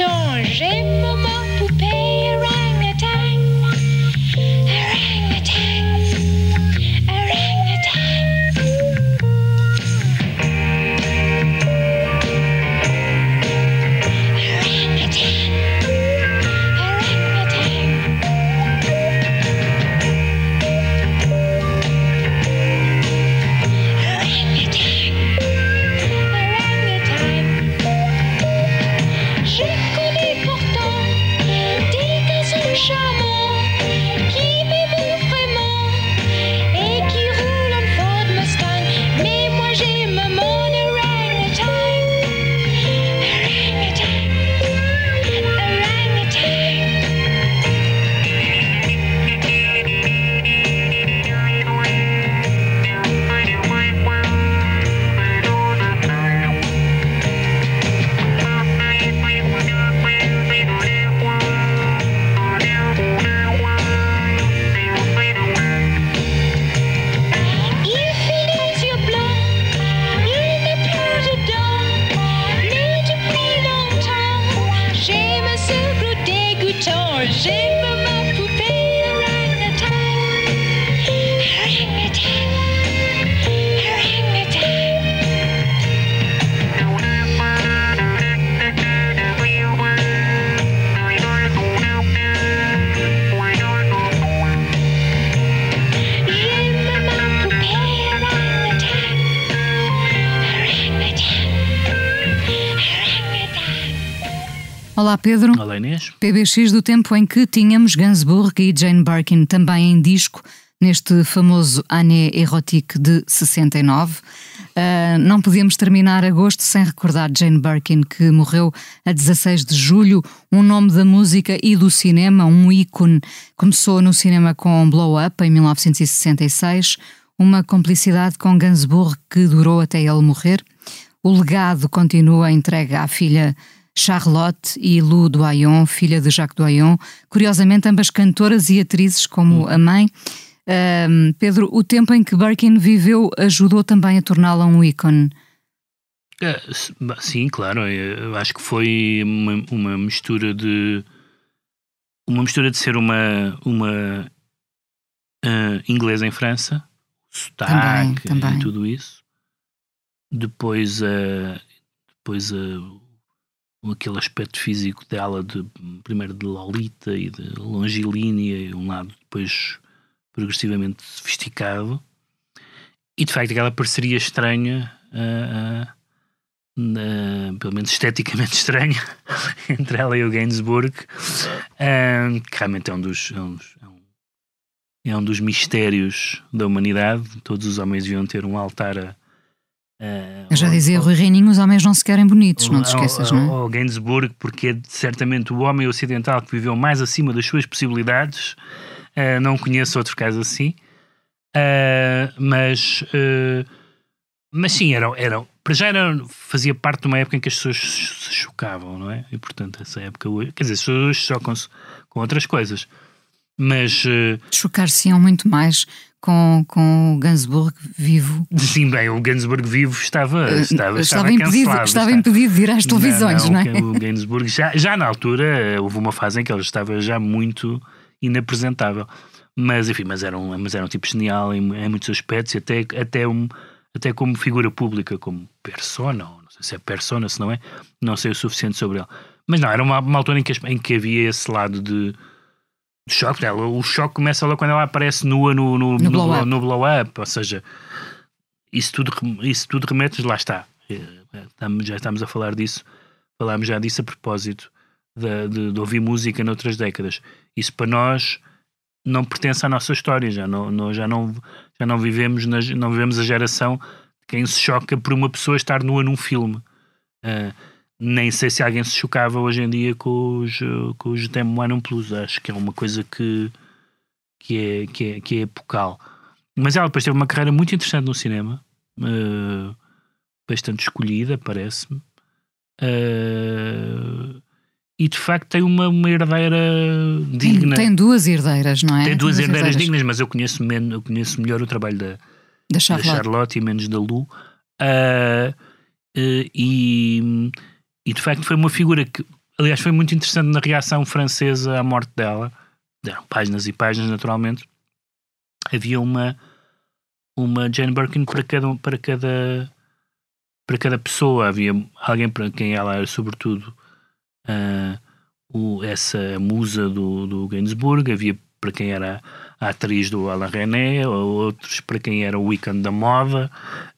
changer Olá Pedro. Olá Inês. PBX do tempo em que tínhamos Gainsbourg e Jane Birkin também em disco, neste famoso Année Erotique de 69. Ah, não podíamos terminar agosto sem recordar Jane Birkin, que morreu a 16 de julho, um nome da música e do cinema, um ícone. Começou no cinema com Blow Up em 1966, uma complicidade com Gainsbourg que durou até ele morrer. O legado continua entregue à filha Charlotte e Lou Doyon, filha de Jacques Doyon, curiosamente ambas cantoras e atrizes como a mãe. Ahm, Pedro, o tempo em que Birkin viveu ajudou também a torná-la um ícone. É, sim, claro. é, Eu acho que foi uma, uma mistura de uma mistura de ser uma uma ah, inglesa em França, sotaque Também, também. e tudo isso. Depois a depois a aquele aspecto físico dela de primeiro de Lolita e de longilínea e um lado depois progressivamente sofisticado. E de facto aquela parceria estranha ah, na- pelo menos esteticamente estranha entre ela e o Gainsbourg ah, que realmente é um dos é um, dos- é um- é um dos mistérios da humanidade. Todos os homens deviam ter um altar a, Eu já dizia ao- Rui Reininho, os homens não se querem bonitos, não te esqueças, ao, não é? ao Gainsbourg, porque é certamente o homem ocidental que viveu mais acima das suas possibilidades. Ah, não conheço outro caso assim. Ah, mas, mas sim, eram, eram, para já era, fazia parte de uma época em que as pessoas se chocavam, não é? E portanto, essa época, hoje- quer dizer, as pessoas hoje chocam-se com outras coisas. Mas, Chocar-se-iam muito mais com, com o Gainsbourg vivo. sim, bem, o Gainsbourg vivo estava, Eh, estava, estava, estava impedido, cancelado, estava impedido de ir às televisões, não, é? O Gainsbourg, já, já na altura, eh, houve uma fase em que ele estava já muito inapresentável. Mas, enfim, mas era um, mas era um tipo genial em, em muitos aspectos, e até, até, um, até como figura pública, como persona, ou não sei se é persona, se não é, não sei o suficiente sobre ele. Mas não, era uma, uma altura em que, em que havia esse lado de choque dela. O choque começa logo quando ela aparece nua no, no, No blow up. no blow up, ou seja, isso tudo, isso tudo remete, lá está. Eh, estamos- já estamos a falar disso, falámos já disso a propósito de, de- de ouvir música noutras décadas. Isso para nós não pertence à nossa história, já não, não- já não, já não vivemos, na, não vivemos a geração de quem se choca por uma pessoa estar nua num filme. Ah, nem sei se alguém se chocava hoje em dia com os, com os Tem One Plus. Acho que é uma coisa que, que, é, que, é, que é epocal. Mas ela depois teve uma carreira muito interessante no cinema, eh, bastante escolhida, parece-me. Eh, e de facto tem uma, uma herdeira Tem, digna. tem duas herdeiras, não é? Tem duas herdeiras dignas, mas eu conheço, men- eu conheço melhor o trabalho da, Da da Charlotte. Charlotte e menos da Lu. Eh, e, e de facto foi uma figura que, aliás, foi muito interessante na reação francesa à morte dela. Deram páginas e páginas, naturalmente. Havia uma, uma Jane Birkin para cada, para cada, para cada pessoa. Havia alguém para quem ela era, sobretudo, ah, o, essa musa do, do Gainsbourg. Havia para quem era a atriz do Alain René, ou outros para quem era o ícone da moda.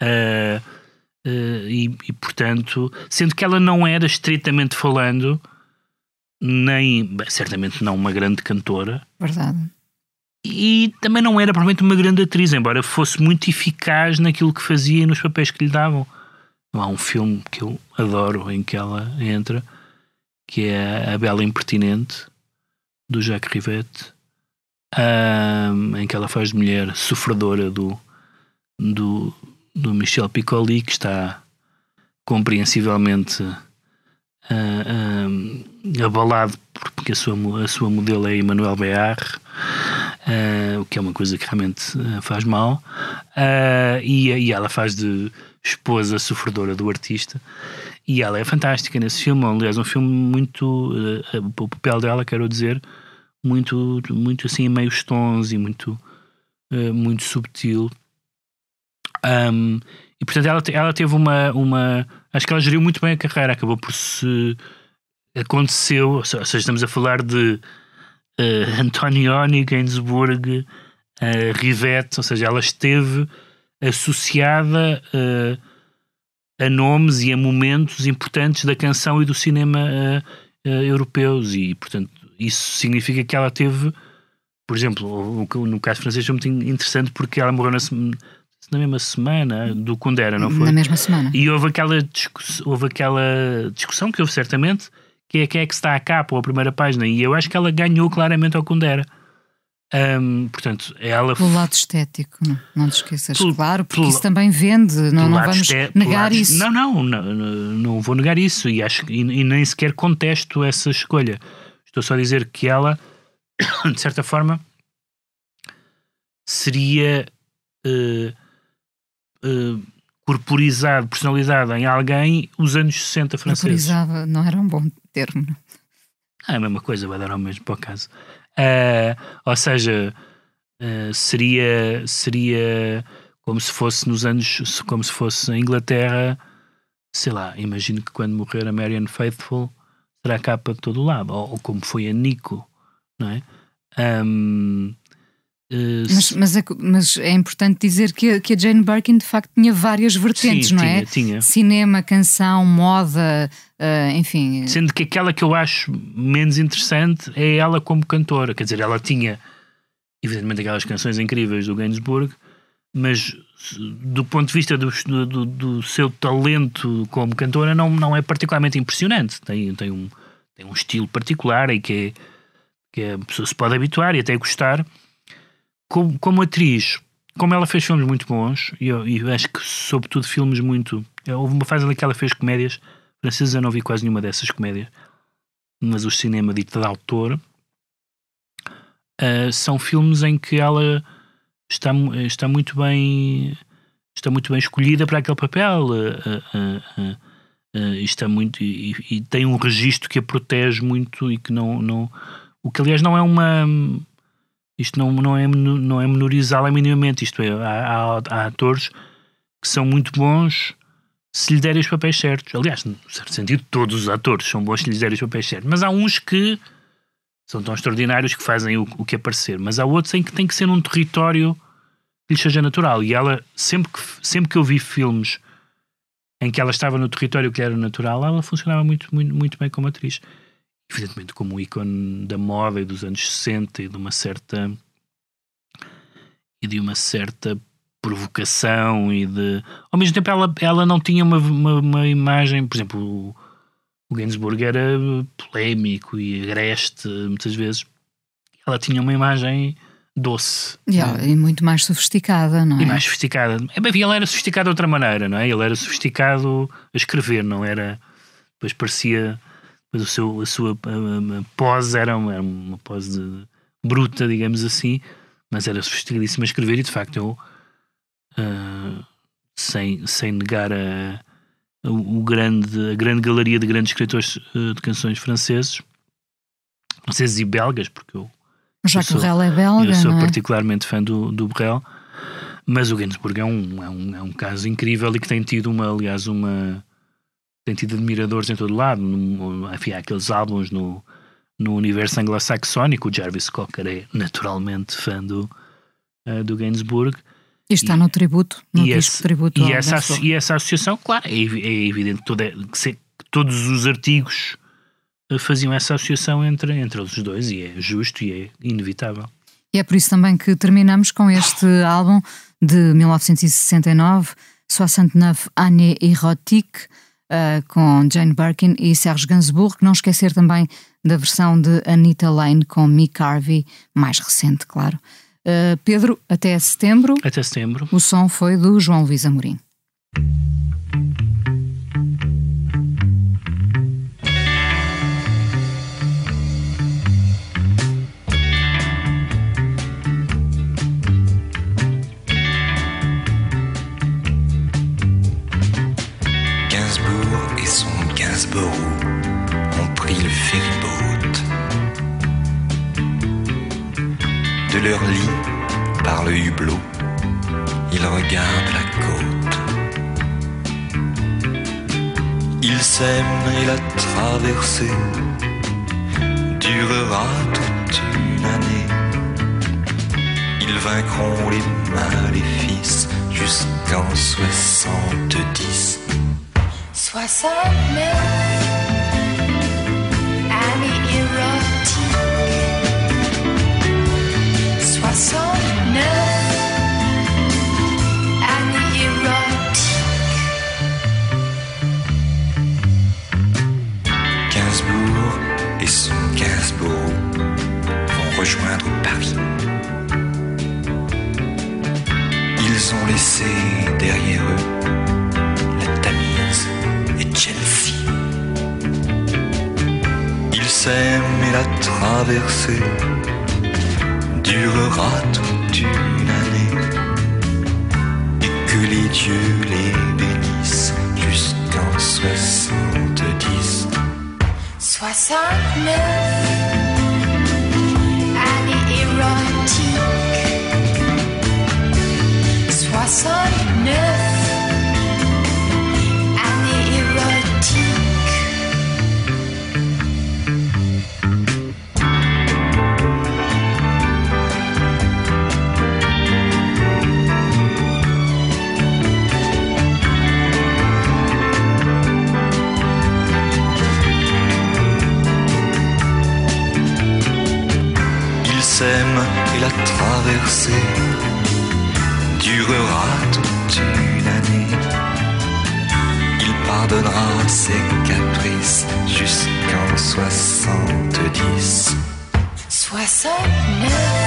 ah, ah, e, e, portanto, sendo que ela não era estritamente falando, nem bem, certamente não uma grande cantora, Verdade. e também não era provavelmente uma grande atriz, embora fosse muito eficaz naquilo que fazia e nos papéis que lhe davam. Há um filme que eu adoro em que ela entra, que é A Bela Impertinente, do Jacques Rivette, ahm, em que ela faz de mulher sofredora do, do, do Michel Piccoli, que está compreensivelmente ah, ah, abalado porque a sua, a sua modelo é Emmanuel Bear, ah, o que é uma coisa que realmente faz mal, e, e ela faz de esposa sofredora do artista. E ela é fantástica nesse filme, aliás, um filme muito. o papel dela, quero dizer, muito, muito assim, em meios tons e muito, muito subtil. Um, e portanto ela, ela teve uma, uma. Acho que ela geriu muito bem a carreira, acabou por se. Aconteceu, ou se- ou seja, estamos a falar de uh, Antonioni, Gainsbourg, uh, Rivette, ou seja, ela esteve associada uh, a nomes e a momentos importantes da canção e do cinema uh, europeus, e portanto isso significa que ela teve, por exemplo, no caso francês foi muito in- interessante porque ela morreu na, na mesma semana do Kundera, não foi? Na mesma semana. E houve aquela, discuss- houve aquela discussão que houve certamente, que é quem é que está à capa ou a primeira página, e eu acho que ela ganhou claramente ao Kundera. Ahm, portanto, ela Pelo lado estético, não, não te esqueças, Pelo- claro, porque pelo- isso também vende, não, não vamos negar lado- isso. Não, não, não, não, vou negar isso e, acho, e, e nem sequer contesto essa escolha. Estou só a dizer que ela, de certa forma, seria eh, eh, corporizado, personalizado em alguém os anos 60 franceses. Vaporizava, não era um bom termo. não. Ah, é a mesma coisa, vai dar ao mesmo para o caso. Ah, ou seja, ah, seria, seria como se fosse nos anos, como se fosse a Inglaterra, sei lá, imagino que quando morrer a Marianne Faithful será capa de todo o lado, ou, ou como foi a Nico, não é? Ahm, eh, Mas, mas, é, mas é importante dizer que, a- que a Jane Birkin de facto tinha várias vertentes, Sim, não é? tinha, tinha. Cinema, canção, moda, ah, enfim. Sendo que aquela que eu acho menos interessante é ela como cantora. Quer dizer, ela tinha, evidentemente, aquelas canções incríveis do Gainsbourg, mas do ponto de vista do, do, do- do seu talento como cantora, não, não é particularmente impressionante. Tem, tem, um, tem um estilo particular e que, é, que a pessoa se pode habituar e até gostar. Como, como atriz, como ela fez filmes muito bons, e eu, eu acho que, sobretudo, filmes muito. Houve uma fase em que ela fez comédias francesas, eu não vi quase nenhuma dessas comédias, mas o cinema dito de autor ah, são filmes em que ela está, está muito bem está muito bem escolhida para aquele papel ah, e está muito e, e tem um registro que a protege muito e que não, não o que aliás não é uma isto não, não é não é menorizá-la minimamente isto é, há, há, há atores que são muito bons se lhe derem os papéis certos. Aliás, no certo sentido, todos os atores são bons se lhes derem os papéis certos. Mas há uns que são tão extraordinários que fazem o, o que aparecer. Mas há outros em que tem que ser num território que lhe seja natural. E ela, sempre que, sempre que eu vi filmes em que ela estava no território que era natural, ela funcionava muito, muito, muito bem como atriz. Evidentemente, como um ícone da moda e dos anos 60 e de uma certa. e de uma certa provocação e de. Ao mesmo tempo, ela, ela não tinha uma, uma, uma imagem, por exemplo, o, o Gainsbourg era polémico e agreste muitas vezes. Ela tinha uma imagem doce. E, ela- e muito mais sofisticada, não é? E mais sofisticada. É, bem, ele era sofisticado de outra maneira, não é? Ele era sofisticado a escrever, não era. Depois parecia. Depois o seu, a sua a- a- a pose era uma, era uma pose de- bruta, digamos assim, mas era sofisticadíssima a escrever e de facto eu. ah, sem, sem negar a, o, o grande, a grande galeria de grandes escritores ah, de canções franceses, franceses e belgas, porque eu Jacques eu sou- Brel é belga, eu sou é? particularmente fã do, do Brel, mas o Gainsbourg é um, é, um, é um caso incrível e que tem tido uma, aliás, uma tem tido admiradores em todo lado. Enfim, há aqueles álbuns no, no universo anglo-saxónico. O Jarvis Cocker é naturalmente fã do, eh, do Gainsbourg. E está no tributo, no e disco esse- tributo e essa, e essa associação, claro, é, é evidente que, toda- que todos os artigos eh, faziam essa associação entre, entre os dois e é justo e é inevitável. E é por isso também que terminamos com este álbum de 1969, 69 Années Erotique, eh, com Jane Birkin e Serge Gainsbourg. Não esquecer também da versão de Anita Lane com Mick Harvey, mais recente, claro. Eh, Pedro, até setembro. Até setembro. O som foi do João Luís Amorim. Ils regardent la côte. Ils s'aiment et la traversée durera toute une année. Ils vaincront les maléfices jusqu'en soixante-dix. 69 années érotiques. 69 traversée durera toute une année. Et que les dieux les bénissent jusqu'en soixante-dix. 69 années érotiques. Durera toute une année. Il pardonnera ses caprices jusqu'en soixante-dix. 69